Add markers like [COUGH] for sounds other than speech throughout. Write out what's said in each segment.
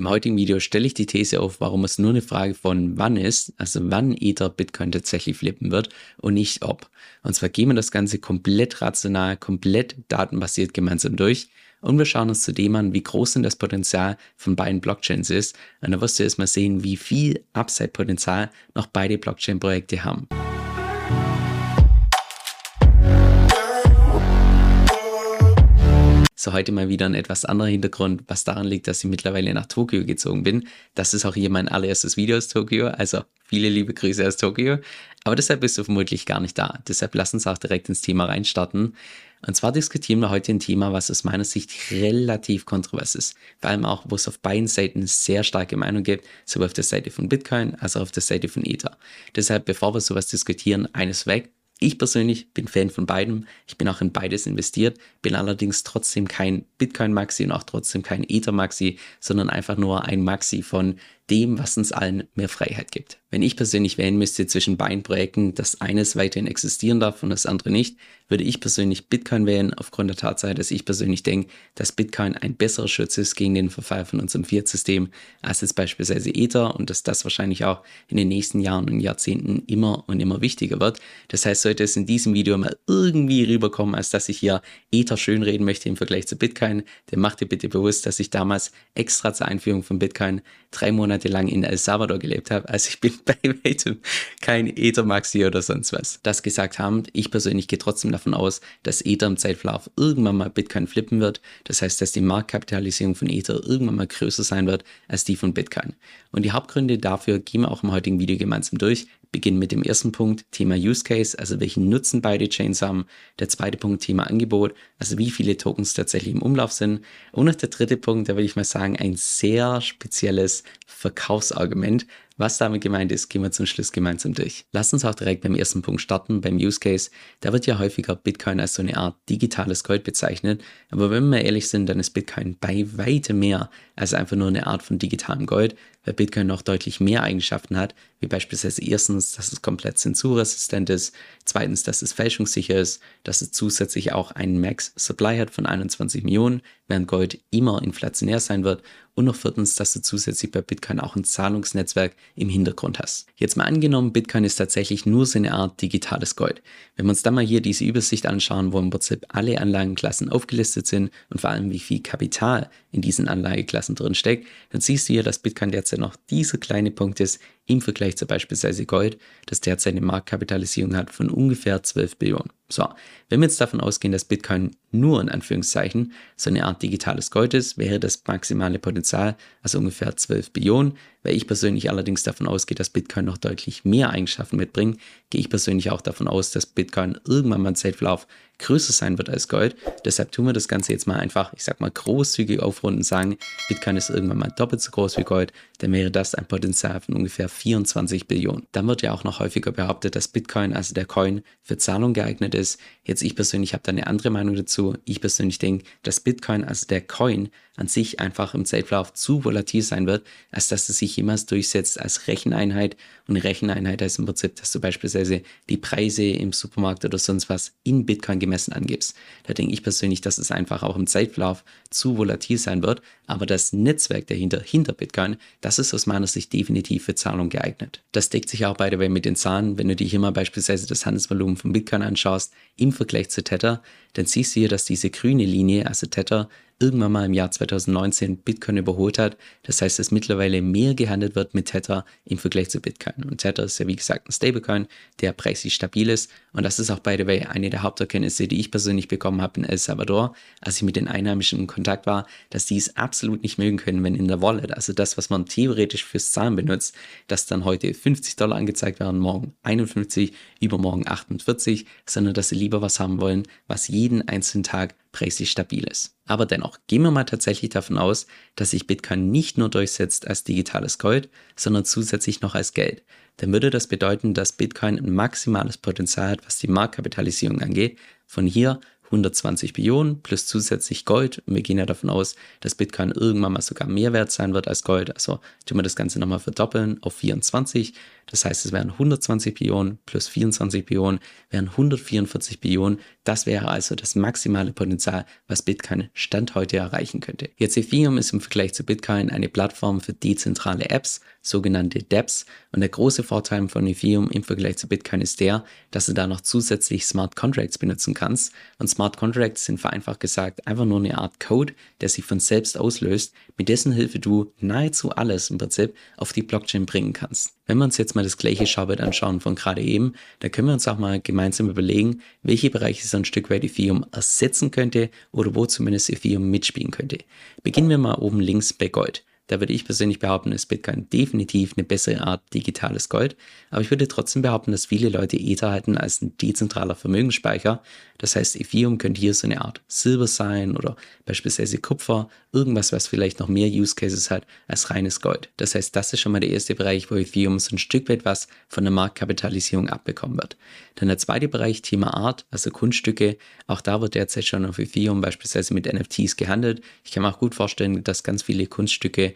Im heutigen Video stelle ich die These auf, warum es nur eine Frage von wann ist, also wann Ether Bitcoin tatsächlich flippen wird und nicht ob. Und zwar gehen wir das Ganze komplett rational, komplett datenbasiert gemeinsam durch und wir schauen uns zudem an, wie groß denn das Potenzial von beiden Blockchains ist. Und da wirst du erstmal sehen, wie viel Upside-Potenzial noch beide Blockchain-Projekte haben. So, heute mal wieder ein etwas anderer Hintergrund, was daran liegt, dass ich mittlerweile nach Tokio gezogen bin. Das ist auch hier mein allererstes Video aus Tokio, also viele liebe Grüße aus Tokio. Aber deshalb bist du vermutlich gar nicht da. Deshalb lass uns auch direkt ins Thema reinstarten. Und zwar diskutieren wir heute ein Thema, was aus meiner Sicht relativ kontrovers ist. Vor allem auch, wo es auf beiden Seiten sehr starke Meinung gibt, sowohl auf der Seite von Bitcoin als auch auf der Seite von Ether. Deshalb, bevor wir sowas diskutieren, eines weg. Ich persönlich bin Fan von beidem. Ich bin auch in beides investiert, bin allerdings trotzdem kein Bitcoin-Maxi und auch trotzdem kein Ether-Maxi, sondern einfach nur ein Maxi von dem, was uns allen mehr Freiheit gibt. Wenn ich persönlich wählen müsste zwischen beiden Projekten, dass eines weiterhin existieren darf und das andere nicht, würde ich persönlich Bitcoin wählen, aufgrund der Tatsache, dass ich persönlich denke, dass Bitcoin ein besserer Schutz ist gegen den Verfall von unserem Fiat-System als jetzt beispielsweise Ether und dass das wahrscheinlich auch in den nächsten Jahren und Jahrzehnten immer und immer wichtiger wird. Das heißt, sollte es in diesem Video mal irgendwie rüberkommen, als dass ich hier Ether schönreden möchte im Vergleich zu Bitcoin, dann macht dir bitte bewusst, dass ich damals extra zur Einführung von Bitcoin drei Monate Monate lang in El Salvador gelebt habe. Also ich bin [LAUGHS] bei weitem kein Ether-Maxi oder sonst was. Das gesagt haben, ich persönlich gehe trotzdem davon aus, dass Ether im Zeitverlauf irgendwann mal Bitcoin flippen wird. Das heißt, dass die Marktkapitalisierung von Ether irgendwann mal größer sein wird als die von Bitcoin. Und die Hauptgründe dafür gehen wir auch im heutigen Video gemeinsam durch beginnen mit dem ersten Punkt, Thema Use Case, also welchen Nutzen beide Chains haben. Der zweite Punkt, Thema Angebot, also wie viele Tokens tatsächlich im Umlauf sind. Und noch der dritte Punkt, da würde ich mal sagen, ein sehr spezielles Verkaufsargument, was damit gemeint ist, gehen wir zum Schluss gemeinsam durch. Lass uns auch direkt beim ersten Punkt starten, beim Use Case. Da wird ja häufiger Bitcoin als so eine Art digitales Gold bezeichnet. Aber wenn wir ehrlich sind, dann ist Bitcoin bei weitem mehr als einfach nur eine Art von digitalem Gold, weil Bitcoin noch deutlich mehr Eigenschaften hat, wie beispielsweise erstens, dass es komplett zensurresistent ist, zweitens, dass es fälschungssicher ist, dass es zusätzlich auch einen Max Supply hat von 21 Millionen, während Gold immer inflationär sein wird und noch viertens, dass du zusätzlich bei Bitcoin auch ein Zahlungsnetzwerk im Hintergrund hast. Jetzt mal angenommen, Bitcoin ist tatsächlich nur so eine Art digitales Gold. Wenn wir uns dann mal hier diese Übersicht anschauen, wo im Prinzip alle Anlagenklassen aufgelistet sind und vor allem wie viel Kapital in diesen Anlageklassen drin steckt, dann siehst du hier, dass Bitcoin derzeit noch dieser kleine Punkt ist im Vergleich zu beispielsweise Gold, das derzeit eine Marktkapitalisierung hat von ungefähr 12 Billionen. So, wenn wir jetzt davon ausgehen, dass Bitcoin nur in Anführungszeichen so eine Art digitales Gold ist, wäre das maximale Potenzial also ungefähr 12 Billionen. Weil ich persönlich allerdings davon ausgehe, dass Bitcoin noch deutlich mehr Eigenschaften mitbringt, gehe ich persönlich auch davon aus, dass Bitcoin irgendwann mal im Zeitverlauf größer sein wird als Gold. Deshalb tun wir das Ganze jetzt mal einfach, ich sag mal, großzügig aufrunden und sagen, Bitcoin ist irgendwann mal doppelt so groß wie Gold, dann wäre das ein Potenzial von ungefähr 24 Billionen. Dann wird ja auch noch häufiger behauptet, dass Bitcoin, also der Coin, für Zahlung geeignet ist. Jetzt ich persönlich habe da eine andere Meinung dazu. Ich persönlich denke, dass Bitcoin, also der Coin, an sich einfach im Zeitverlauf zu volatil sein wird, als dass es sich jemals durchsetzt als Recheneinheit. Und Recheneinheit heißt im Prinzip, dass du beispielsweise die Preise im Supermarkt oder sonst was in Bitcoin gemessen angibst. Da denke ich persönlich, dass es einfach auch im Zeitverlauf zu volatil sein wird. Aber das Netzwerk dahinter, hinter Bitcoin, das ist aus meiner Sicht definitiv für Zahlung geeignet. Das deckt sich auch bei der mit den Zahlen. Wenn du dir hier mal beispielsweise das Handelsvolumen von Bitcoin anschaust im Vergleich zu Tether, dann siehst du hier, dass diese grüne Linie, also Tether, irgendwann mal im Jahr 2019 Bitcoin überholt hat. Das heißt, dass mittlerweile mehr gehandelt wird mit Tether im Vergleich zu Bitcoin. Und Tether ist ja wie gesagt ein Stablecoin, der preislich stabil ist. Und das ist auch by the way eine der Haupterkenntnisse, die ich persönlich bekommen habe in El Salvador, als ich mit den Einheimischen in Kontakt war, dass die es absolut nicht mögen können, wenn in der Wallet, also das, was man theoretisch fürs Zahlen benutzt, dass dann heute 50 Dollar angezeigt werden, morgen 51, übermorgen 48, sondern dass sie lieber was haben wollen, was jeden einzelnen Tag preislich stabil ist. Aber dennoch, gehen wir mal tatsächlich davon aus, dass sich Bitcoin nicht nur durchsetzt als digitales Gold, sondern zusätzlich noch als Geld. Dann würde das bedeuten, dass Bitcoin ein maximales Potenzial hat, was die Marktkapitalisierung angeht, von hier 120 Billionen plus zusätzlich Gold. Und wir gehen ja davon aus, dass Bitcoin irgendwann mal sogar mehr wert sein wird als Gold. Also tun wir das Ganze nochmal verdoppeln auf 24. Das heißt, es wären 120 Billionen plus 24 Billionen, wären 144 Billionen. Das wäre also das maximale Potenzial, was Bitcoin Stand heute erreichen könnte. Jetzt Ethereum ist im Vergleich zu Bitcoin eine Plattform für dezentrale Apps, sogenannte dApps. Und der große Vorteil von Ethereum im Vergleich zu Bitcoin ist der, dass du da noch zusätzlich Smart Contracts benutzen kannst. Und Smart Contracts sind vereinfacht gesagt einfach nur eine Art Code, der sich von selbst auslöst, mit dessen Hilfe du nahezu alles im Prinzip auf die Blockchain bringen kannst. Wenn wir uns jetzt mal das gleiche Schaubild anschauen von gerade eben, da können wir uns auch mal gemeinsam überlegen, welche Bereiche so ein Stück weit Ethereum ersetzen könnte oder wo zumindest Ethereum mitspielen könnte. Beginnen wir mal oben links bei Gold. Da würde ich persönlich behaupten, ist Bitcoin definitiv eine bessere Art digitales Gold. Aber ich würde trotzdem behaupten, dass viele Leute Ether halten als ein dezentraler Vermögensspeicher. Das heißt, Ethereum könnte hier so eine Art Silber sein oder beispielsweise Kupfer, irgendwas, was vielleicht noch mehr Use Cases hat als reines Gold. Das heißt, das ist schon mal der erste Bereich, wo Ethereum so ein Stück weit was von der Marktkapitalisierung abbekommen wird. Dann der zweite Bereich, Thema Art, also Kunststücke. Auch da wird derzeit schon auf Ethereum beispielsweise mit NFTs gehandelt. Ich kann mir auch gut vorstellen, dass ganz viele Kunststücke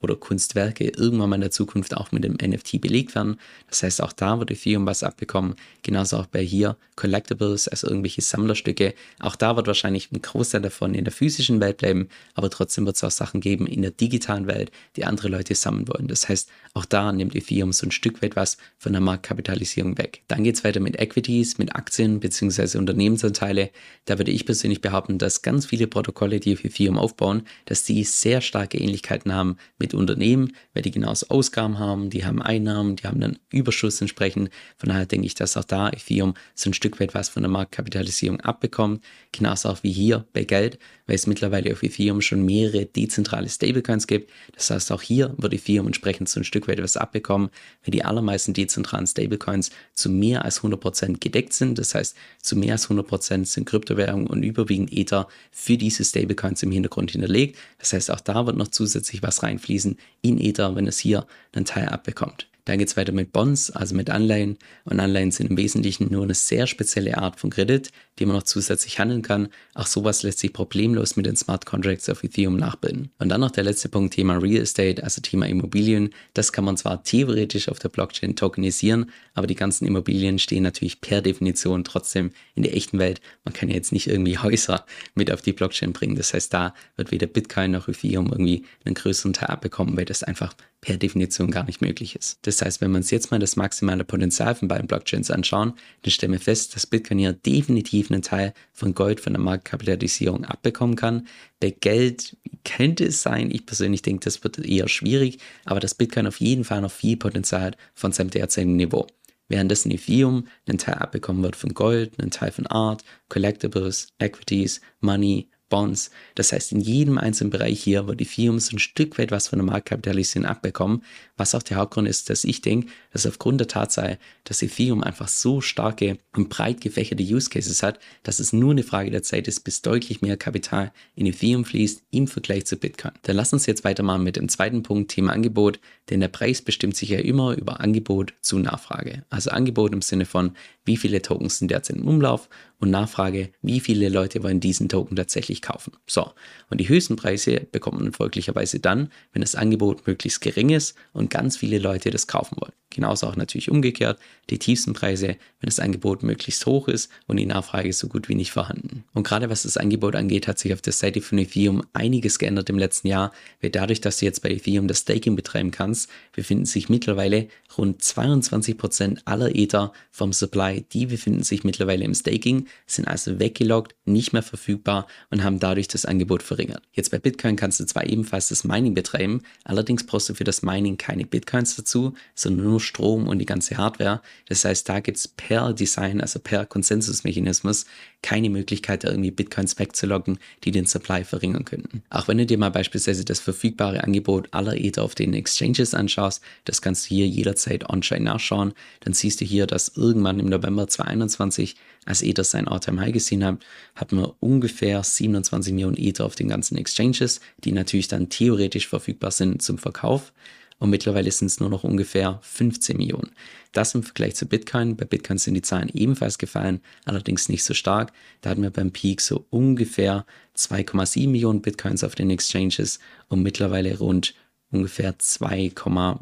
oder Kunstwerke irgendwann mal in der Zukunft auch mit dem NFT belegt werden. Das heißt, auch da wird Ethereum was abbekommen. Genauso auch bei hier Collectibles, also irgendwelche Sammlerstücke. Auch da wird wahrscheinlich ein Großteil davon in der physischen Welt bleiben, aber trotzdem wird es auch Sachen geben in der digitalen Welt, die andere Leute sammeln wollen. Das heißt, auch da nimmt Ethereum so ein Stück weit was von der Marktkapitalisierung weg. Dann geht es weiter mit Equities, mit Aktien bzw. Unternehmensanteile. Da würde ich persönlich behaupten, dass ganz viele Protokolle, die auf Ethereum aufbauen, dass die sehr starke Ähnlichkeiten haben mit Unternehmen, weil die genauso Ausgaben haben, die haben Einnahmen, die haben dann Überschuss entsprechend. Von daher denke ich, dass auch da Ethereum so ein Stück weit was von der Marktkapitalisierung abbekommt. Genauso auch wie hier bei Geld, weil es mittlerweile auf Ethereum schon mehrere dezentrale Stablecoins gibt. Das heißt, auch hier wird Ethereum entsprechend so ein Stück weit was abbekommen, weil die allermeisten dezentralen Stablecoins zu mehr als 100% gedeckt sind. Das heißt, zu mehr als 100% sind Kryptowährungen und überwiegend Ether für diese Stablecoins im Hintergrund hinterlegt. Das heißt, auch da wird noch zusätzlich was reinfließen in Ether, wenn es hier einen Teil abbekommt. Dann geht es weiter mit Bonds, also mit Anleihen. Und Anleihen sind im Wesentlichen nur eine sehr spezielle Art von Kredit, die man noch zusätzlich handeln kann. Auch sowas lässt sich problemlos mit den Smart Contracts auf Ethereum nachbilden. Und dann noch der letzte Punkt, Thema Real Estate, also Thema Immobilien. Das kann man zwar theoretisch auf der Blockchain tokenisieren, aber die ganzen Immobilien stehen natürlich per Definition trotzdem in der echten Welt. Man kann ja jetzt nicht irgendwie [LAUGHS] Häuser mit auf die Blockchain bringen. Das heißt, da wird weder Bitcoin noch Ethereum irgendwie einen größeren Teil abbekommen, weil das einfach per Definition gar nicht möglich ist. Das heißt, wenn wir uns jetzt mal das maximale Potenzial von beiden Blockchains anschauen, dann stellen wir fest, dass Bitcoin hier definitiv einen Teil von Gold von der Marktkapitalisierung abbekommen kann. Bei Geld könnte es sein, ich persönlich denke, das wird eher schwierig, aber dass Bitcoin auf jeden Fall noch viel Potenzial hat von seinem derzeitigen Niveau. Währenddessen Ethereum einen Teil abbekommen wird von Gold, einen Teil von Art, Collectibles, Equities, Money, Bonds. Das heißt, in jedem einzelnen Bereich hier wird Firmen so ein Stück weit was von der Marktkapitalisierung abbekommen, was auch der Hauptgrund ist, dass ich denke, dass aufgrund der Tatsache, dass Ethereum einfach so starke und breit gefächerte Use Cases hat, dass es nur eine Frage der Zeit ist, bis deutlich mehr Kapital in Ethereum fließt im Vergleich zu Bitcoin. Dann lass uns jetzt weitermachen mit dem zweiten Punkt, Thema Angebot, denn der Preis bestimmt sich ja immer über Angebot zu Nachfrage. Also Angebot im Sinne von, wie viele Tokens sind derzeit im Umlauf und Nachfrage, wie viele Leute wollen diesen Token tatsächlich kaufen. So, und die höchsten Preise bekommt man folglicherweise dann, wenn das Angebot möglichst gering ist und ganz viele Leute das kaufen wollen. Genauso auch natürlich umgekehrt, die tiefsten Preise, wenn das Angebot möglichst hoch ist und die Nachfrage so gut wie nicht vorhanden. Und gerade was das Angebot angeht, hat sich auf der Seite von Ethereum einiges geändert im letzten Jahr, weil dadurch, dass du jetzt bei Ethereum das Staking betreiben kannst, befinden sich mittlerweile rund 22% aller Ether vom Supply, die befinden sich mittlerweile im Staking, sind also weggeloggt, nicht mehr verfügbar und haben dadurch das Angebot verringert. Jetzt bei Bitcoin kannst du zwar ebenfalls das Mining betreiben, allerdings brauchst du für das Mining keine Bitcoins dazu, sondern nur Strom und die ganze Hardware. Das heißt, da gibt es per Design, also per Konsensusmechanismus, keine Möglichkeit, da irgendwie Bitcoins wegzuloggen, die den Supply verringern könnten. Auch wenn du dir mal beispielsweise das verfügbare Angebot aller Ether auf den Exchanges anschaust, das kannst du hier jederzeit on-chain nachschauen, dann siehst du hier, dass irgendwann im November 2021, als Ether sein All-Time High gesehen hat, hatten wir ungefähr 27 Millionen Ether auf den ganzen Exchanges, die natürlich dann theoretisch verfügbar sind zum Verkauf. und mittlerweile sind es nur noch ungefähr 15 Millionen. Das im Vergleich zu Bitcoin. Bei Bitcoin sind die Zahlen ebenfalls gefallen, allerdings nicht so stark. Da hatten wir beim Peak so ungefähr 2,7 Millionen Bitcoins auf den Exchanges und mittlerweile rund ungefähr 2,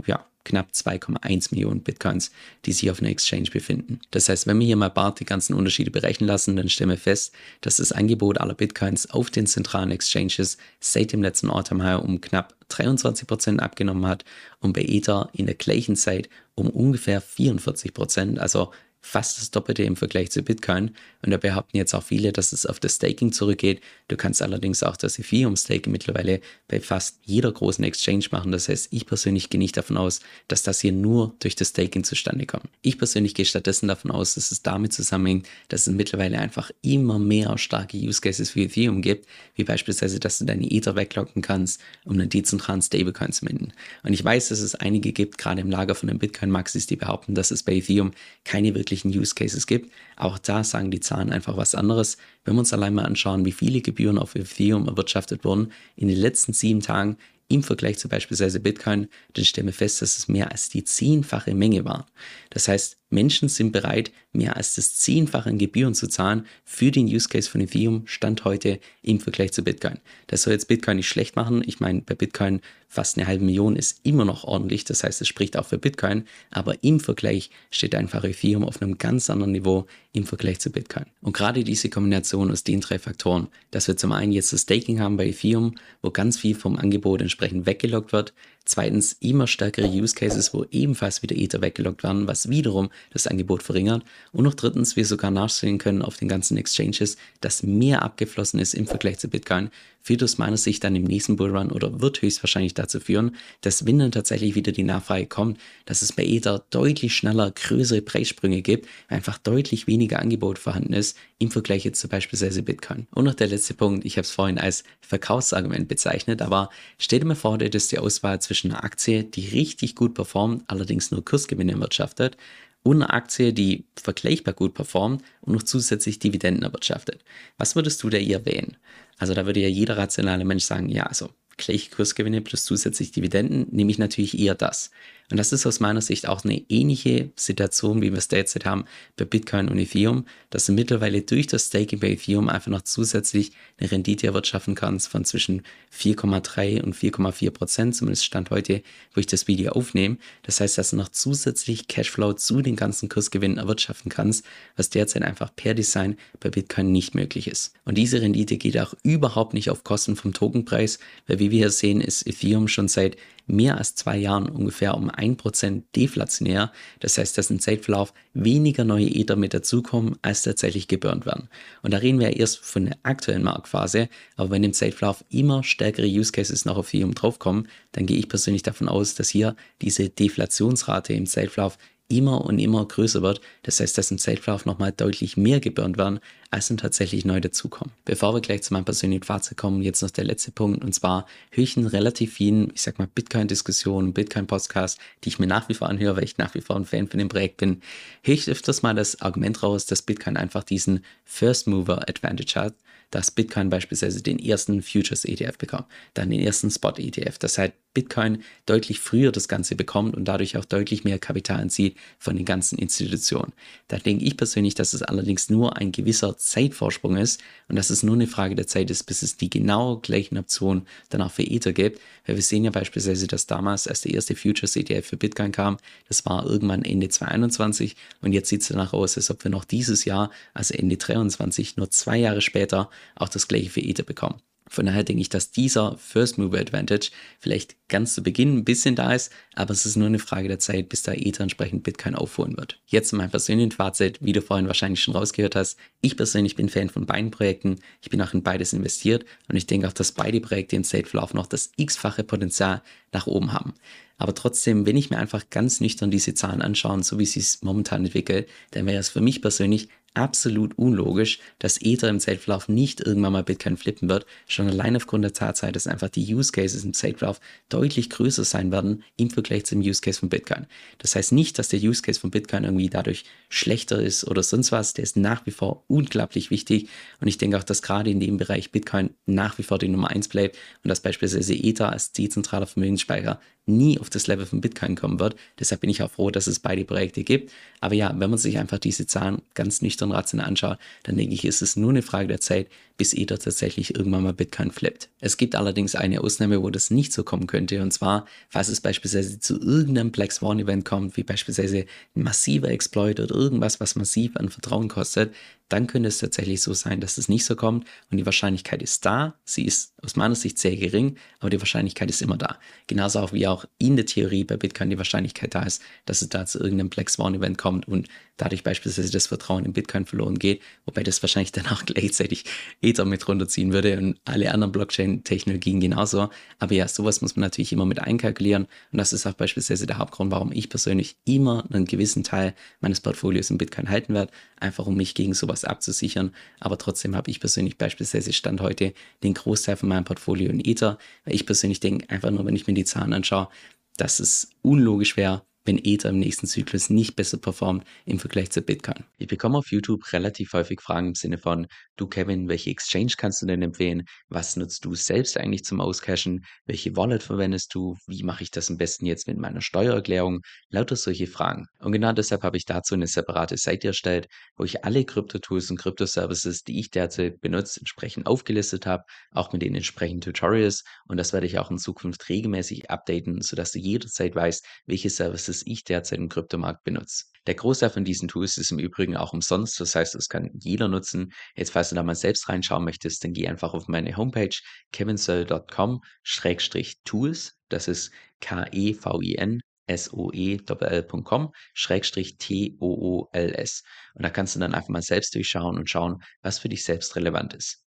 ja, knapp 2,1 Millionen Bitcoins, die sich auf einer Exchange befinden. Das heißt, wenn wir hier mal BART die ganzen Unterschiede berechnen lassen, dann stellen wir fest, dass das Angebot aller Bitcoins auf den zentralen Exchanges seit dem letzten Autumn High um knapp 23 Prozent abgenommen hat und bei Ether in der gleichen Zeit um ungefähr 44%, Prozent, also fast das Doppelte im Vergleich zu Bitcoin. Und da behaupten jetzt auch viele, dass es auf das Staking zurückgeht. Du kannst allerdings auch das Ethereum-Staking mittlerweile bei fast jeder großen Exchange machen. Das heißt, ich persönlich gehe nicht davon aus, dass das hier nur durch das Staking zustande kommt. Ich persönlich gehe stattdessen davon aus, dass es damit zusammenhängt, dass es mittlerweile einfach immer mehr starke Use Cases für Ethereum gibt, wie beispielsweise, dass du deine Ether weglocken kannst, um einen dezentralen Stablecoin zu minden. Und ich weiß, dass es einige gibt, gerade im Lager von den Bitcoin-Maxis, die behaupten, dass es bei Ethereum keine wirklich wirklichen Use Cases gibt. Auch da sagen die Zahlen einfach was anderes. Wenn wir uns allein mal anschauen, wie viele Gebühren auf Ethereum erwirtschaftet wurden in den letzten sieben Tagen im Vergleich zu beispielsweise Bitcoin, dann stellen wir fest, dass es mehr als die zehnfache Menge war. Das heißt, Menschen sind bereit, mehr als das Zehnfache an Gebühren zu zahlen für den Use Case von Ethereum, Stand heute im Vergleich zu Bitcoin. Das soll jetzt Bitcoin nicht schlecht machen. Ich meine, bei Bitcoin fast eine halbe Million ist immer noch ordentlich. Das heißt, es spricht auch für Bitcoin. Aber im Vergleich steht einfach Ethereum auf einem ganz anderen Niveau im Vergleich zu Bitcoin. Und gerade diese Kombination aus den drei Faktoren, dass wir zum einen jetzt das Staking haben bei Ethereum, wo ganz viel vom Angebot entsprechend weggelockt wird, Zweitens immer stärkere Use Cases, wo ebenfalls wieder Ether weggelockt werden, was wiederum das Angebot verringert. Und noch drittens, wir sogar nachsehen können auf den ganzen Exchanges, dass mehr abgeflossen ist im Vergleich zu Bitcoin, führt aus meiner Sicht dann im nächsten Bullrun oder wird höchstwahrscheinlich dazu führen, dass wenn dann tatsächlich wieder die Nachfrage kommt, dass es bei Ether deutlich schneller größere Preissprünge gibt, einfach deutlich weniger Angebot vorhanden ist im Vergleich jetzt zu beispielsweise Bitcoin. Und noch der letzte Punkt, ich habe es vorhin als Verkaufsargument bezeichnet, aber stell dir mal vor, du hättest die Auswahl zwischen einer Aktie, die richtig gut performt, allerdings nur Kursgewinne erwirtschaftet, und einer Aktie, die vergleichbar gut performt und noch zusätzlich Dividenden erwirtschaftet. Was würdest du da eher wählen? Also da würde ja jeder rationale Mensch sagen, ja, also gleiche Kursgewinne plus zusätzlich Dividenden, nehme ich natürlich eher das. Und das ist aus meiner Sicht auch eine ähnliche Situation, wie wir es derzeit haben bei Bitcoin und Ethereum, dass du mittlerweile durch das Staking bei Ethereum einfach noch zusätzlich eine Rendite erwirtschaften kannst von zwischen 4,3 und 4,4 Prozent, zumindest Stand heute, wo ich das Video aufnehme. Das heißt, dass du noch zusätzlich Cashflow zu den ganzen Kursgewinnen erwirtschaften kannst, was derzeit einfach per Design bei Bitcoin nicht möglich ist. Und diese Rendite geht auch überhaupt nicht auf Kosten vom Tokenpreis, weil wie wir hier sehen, ist Ethereum schon seit mehr als zwei Jahren ungefähr um 1% deflationär. Das heißt, dass im Zeitverlauf weniger neue Ether mit dazukommen, als tatsächlich geburnt werden. Und da reden wir ja erst von der aktuellen Marktphase, aber wenn im Zeitverlauf immer stärkere Use Cases auf Ethereum draufkommen, dann gehe ich persönlich davon aus, dass hier diese Deflationsrate im Zeitverlauf immer und immer größer wird. Das heißt, dass im Zeitverlauf nochmal deutlich mehr geburnt werden, als dann tatsächlich neu dazukommen. Bevor wir gleich zu meinem persönlichen Fazit kommen, jetzt noch der letzte Punkt und zwar höre ich in relativ vielen, ich sag mal, Bitcoin-Diskussionen, Bitcoin-Podcasts, die ich mir nach wie vor anhöre, weil ich nach wie vor ein Fan von dem Projekt bin, höre ich öfters mal das Argument raus, dass Bitcoin einfach diesen First Mover Advantage hat dass Bitcoin beispielsweise den ersten Futures ETF bekommt, dann den ersten Spot ETF. Das heißt, Bitcoin deutlich früher das Ganze bekommt und dadurch auch deutlich mehr Kapital entzieht von den ganzen Institutionen. Da denke ich persönlich, dass es allerdings nur ein gewisser Zeitvorsprung ist und dass es nur eine Frage der Zeit ist, bis es die genau gleichen Optionen dann auch für Ether gibt. Weil wir sehen ja beispielsweise, dass damals, als der erste Futures ETF für Bitcoin kam, das war irgendwann Ende 2021 und jetzt sieht es danach aus, als ob wir noch dieses Jahr, also Ende 2023, nur zwei Jahre später, auch das gleiche für Ether bekommen. Von daher denke ich, dass dieser First Mover Advantage vielleicht ganz zu Beginn ein bisschen da ist, aber es ist nur eine Frage der Zeit, bis da Ether entsprechend Bitcoin aufholen wird. Jetzt mein persönliches Fazit, wie du vorhin wahrscheinlich schon rausgehört hast. Ich persönlich bin Fan von beiden Projekten. Ich bin auch in beides investiert und ich denke auch, dass beide Projekte im State-Verlauf noch das x-fache Potenzial nach oben haben. Aber trotzdem, wenn ich mir einfach ganz nüchtern diese Zahlen anschaue, so wie sie es momentan entwickelt, dann wäre es für mich persönlich absolut unlogisch, dass Ether im Zeitverlauf nicht irgendwann mal Bitcoin flippen wird, schon allein aufgrund der Tatsache, dass einfach die Use Cases im Zeitverlauf deutlich größer sein werden im Vergleich zum Use Case von Bitcoin. Das heißt nicht, dass der Use Case von Bitcoin irgendwie dadurch schlechter ist oder sonst was, der ist nach wie vor unglaublich wichtig. Und ich denke auch, dass gerade in dem Bereich Bitcoin nach wie vor die Nummer eins bleibt und dass beispielsweise Ether als dezentraler Vermögensspeicher nie auf das Level von Bitcoin kommen wird. Deshalb bin ich auch froh, dass es beide Projekte gibt. Aber ja, wenn man sich einfach diese Zahlen ganz nüchtern rational anschaut, dann denke ich, ist es nur eine Frage der Zeit, bis Ether tatsächlich irgendwann mal Bitcoin flippt. Es gibt allerdings eine Ausnahme, wo das nicht so kommen könnte. Und zwar, falls es beispielsweise zu irgendeinem Black Swan Event kommt, wie beispielsweise ein massiver Exploit oder irgendwas, was massiv an Vertrauen kostet, dann könnte es tatsächlich so sein, dass es nicht so kommt und die Wahrscheinlichkeit ist da. Sie ist aus meiner Sicht sehr gering, aber die Wahrscheinlichkeit ist immer da. Genauso auch wie auch in der Theorie bei Bitcoin die Wahrscheinlichkeit da ist, dass es da zu irgendeinem Black Swan Event kommt und dadurch beispielsweise das Vertrauen in Bitcoin verloren geht, wobei das wahrscheinlich dann auch [LAUGHS] gleichzeitig Ether mit runterziehen würde und alle anderen Blockchain-Technologien genauso. Aber ja, sowas muss man natürlich immer mit einkalkulieren und das ist auch beispielsweise der Hauptgrund, warum ich persönlich immer einen gewissen Teil meines Portfolios in Bitcoin halten werde, einfach um mich gegen sowas abzusichern. Aber trotzdem habe ich persönlich beispielsweise Stand heute den Großteil von meinem Portfolio in Ether, weil ich persönlich denke, einfach nur, wenn ich mir die Zahlen anschaue, dass es unlogisch wäre, wenn Ether im nächsten Zyklus nicht besser performt im Vergleich zu Bitcoin. Ich bekomme auf YouTube relativ häufig Fragen im Sinne von, du Kevin, welche Exchange kannst du denn empfehlen? Was nutzt du selbst eigentlich zum Auscashen? Welche Wallet verwendest du? Wie mache ich das am besten jetzt mit meiner Steuererklärung? Lauter solche Fragen. Und genau deshalb habe ich dazu eine separate Seite erstellt, wo ich alle Krypto-Tools und Krypto-Services, die ich derzeit benutze, entsprechend aufgelistet habe, auch mit den entsprechenden Tutorials. Und das werde ich auch in Zukunft regelmäßig updaten, sodass du jederzeit weißt, welche Services das ich derzeit im Kryptomarkt benutze. Der Großteil von diesen Tools ist im Übrigen auch umsonst, das heißt, das kann jeder nutzen. Jetzt, falls du da mal selbst reinschauen möchtest, dann geh einfach auf meine Homepage kevinsoe.com-tools, das ist K-E-V-I-N soe.com schrägstrich T-O-O-L-S. Und da kannst du dann einfach mal selbst durchschauen und schauen, was für dich selbst relevant ist.